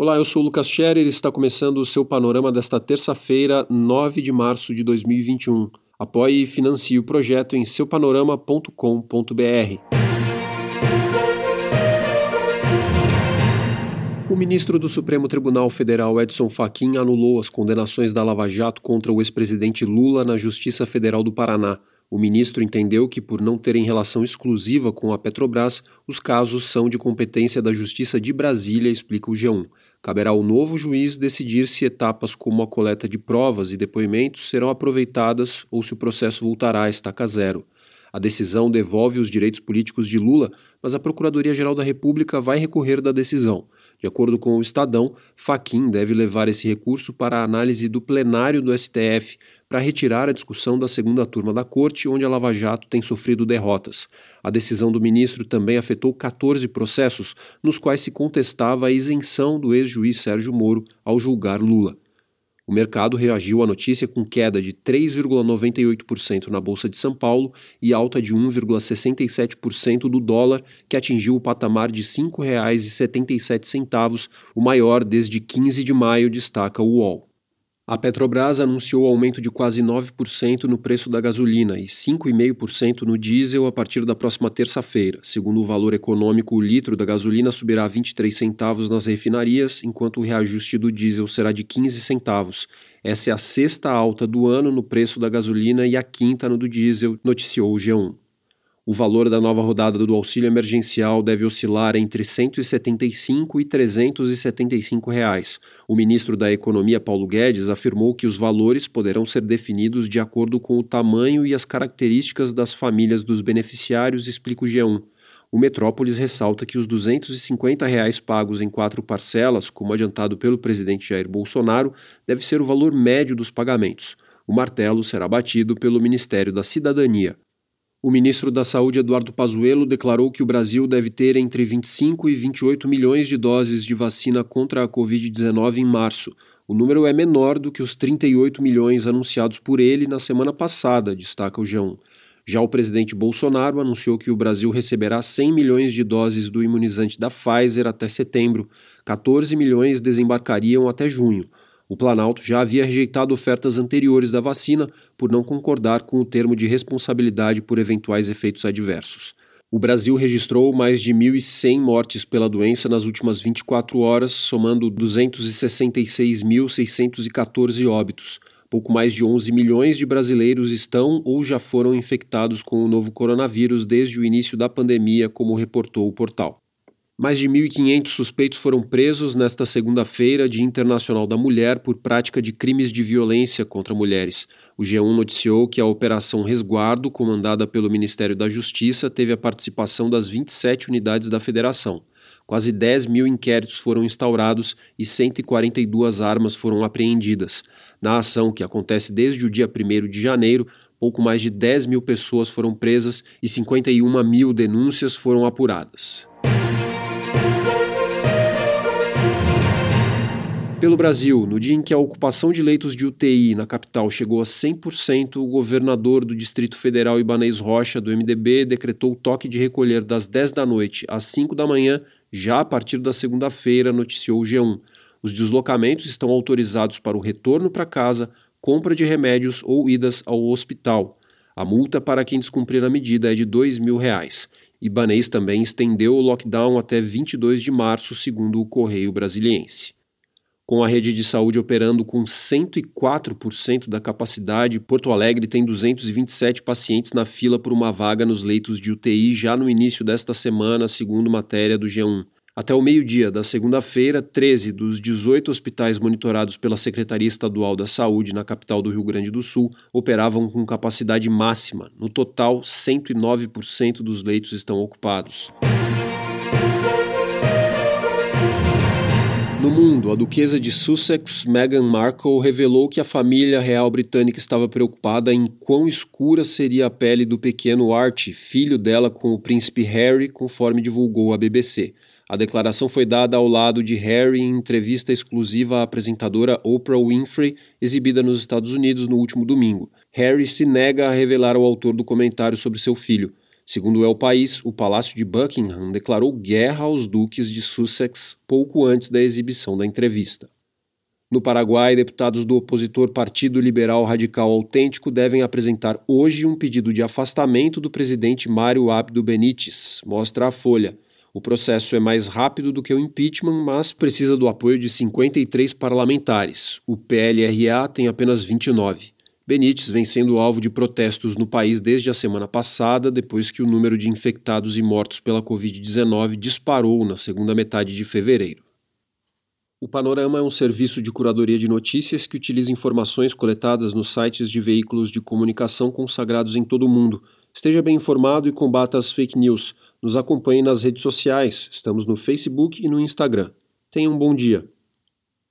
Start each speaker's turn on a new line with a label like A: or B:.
A: Olá, eu sou o Lucas Scherer e está começando o seu panorama desta terça-feira, 9 de março de 2021. Apoie e financie o projeto em seupanorama.com.br. O ministro do Supremo Tribunal Federal, Edson Fachin, anulou as condenações da Lava Jato contra o ex-presidente Lula na Justiça Federal do Paraná. O ministro entendeu que, por não terem relação exclusiva com a Petrobras, os casos são de competência da Justiça de Brasília, explica o G1. Caberá ao novo juiz decidir se etapas como a coleta de provas e depoimentos serão aproveitadas ou se o processo voltará a estaca zero. A decisão devolve os direitos políticos de Lula, mas a Procuradoria-Geral da República vai recorrer da decisão. De acordo com o Estadão, Faquim deve levar esse recurso para a análise do plenário do STF para retirar a discussão da segunda turma da corte, onde a Lava Jato tem sofrido derrotas. A decisão do ministro também afetou 14 processos, nos quais se contestava a isenção do ex-juiz Sérgio Moro ao julgar Lula. O mercado reagiu à notícia com queda de 3,98% na Bolsa de São Paulo e alta de 1,67% do dólar, que atingiu o patamar de R$ 5,77, o maior desde 15 de maio, destaca o UOL. A Petrobras anunciou aumento de quase 9% no preço da gasolina e 5,5% no diesel a partir da próxima terça-feira. Segundo o valor econômico, o litro da gasolina subirá a 23 centavos nas refinarias, enquanto o reajuste do diesel será de 15 centavos. Essa é a sexta alta do ano no preço da gasolina e a quinta no do diesel, noticiou o G1. O valor da nova rodada do auxílio emergencial deve oscilar entre 175 e 375 reais. O ministro da Economia Paulo Guedes afirmou que os valores poderão ser definidos de acordo com o tamanho e as características das famílias dos beneficiários, explica o G1. O Metrópolis ressalta que os 250 reais pagos em quatro parcelas, como adiantado pelo presidente Jair Bolsonaro, deve ser o valor médio dos pagamentos. O martelo será batido pelo Ministério da Cidadania. O ministro da Saúde, Eduardo Pazuello, declarou que o Brasil deve ter entre 25 e 28 milhões de doses de vacina contra a Covid-19 em março. O número é menor do que os 38 milhões anunciados por ele na semana passada, destaca o G1. Já o presidente Bolsonaro anunciou que o Brasil receberá 100 milhões de doses do imunizante da Pfizer até setembro. 14 milhões desembarcariam até junho. O Planalto já havia rejeitado ofertas anteriores da vacina por não concordar com o termo de responsabilidade por eventuais efeitos adversos. O Brasil registrou mais de 1.100 mortes pela doença nas últimas 24 horas, somando 266.614 óbitos. Pouco mais de 11 milhões de brasileiros estão ou já foram infectados com o novo coronavírus desde o início da pandemia, como reportou o portal. Mais de 1.500 suspeitos foram presos nesta segunda-feira, Dia Internacional da Mulher, por prática de crimes de violência contra mulheres. O G1 noticiou que a Operação Resguardo, comandada pelo Ministério da Justiça, teve a participação das 27 unidades da Federação. Quase 10 mil inquéritos foram instaurados e 142 armas foram apreendidas. Na ação, que acontece desde o dia 1 de janeiro, pouco mais de 10 mil pessoas foram presas e 51 mil denúncias foram apuradas. Pelo Brasil, no dia em que a ocupação de leitos de UTI na capital chegou a 100%, o governador do Distrito Federal Ibanez Rocha, do MDB, decretou o toque de recolher das 10 da noite às 5 da manhã, já a partir da segunda-feira, noticiou o G1. Os deslocamentos estão autorizados para o retorno para casa, compra de remédios ou idas ao hospital. A multa para quem descumprir a medida é de 2 mil reais. Ibanez também estendeu o lockdown até 22 de março, segundo o Correio Brasiliense. Com a rede de saúde operando com 104% da capacidade, Porto Alegre tem 227 pacientes na fila por uma vaga nos leitos de UTI já no início desta semana, segundo matéria do G1. Até o meio-dia da segunda-feira, 13 dos 18 hospitais monitorados pela Secretaria Estadual da Saúde na capital do Rio Grande do Sul operavam com capacidade máxima. No total, 109% dos leitos estão ocupados. No mundo, a duquesa de Sussex, Meghan Markle, revelou que a família real britânica estava preocupada em quão escura seria a pele do pequeno Archie, filho dela com o príncipe Harry, conforme divulgou a BBC. A declaração foi dada ao lado de Harry em entrevista exclusiva à apresentadora Oprah Winfrey, exibida nos Estados Unidos no último domingo. Harry se nega a revelar o autor do comentário sobre seu filho. Segundo é o país, o Palácio de Buckingham declarou guerra aos duques de Sussex pouco antes da exibição da entrevista. No Paraguai, deputados do opositor Partido Liberal Radical Autêntico devem apresentar hoje um pedido de afastamento do presidente Mário Abdo Benítez, mostra a Folha. O processo é mais rápido do que o impeachment, mas precisa do apoio de 53 parlamentares. O PLRA tem apenas 29. Benítez vem sendo alvo de protestos no país desde a semana passada, depois que o número de infectados e mortos pela Covid-19 disparou na segunda metade de fevereiro. O Panorama é um serviço de curadoria de notícias que utiliza informações coletadas nos sites de veículos de comunicação consagrados em todo o mundo. Esteja bem informado e combata as fake news. Nos acompanhe nas redes sociais. Estamos no Facebook e no Instagram. Tenha um bom dia.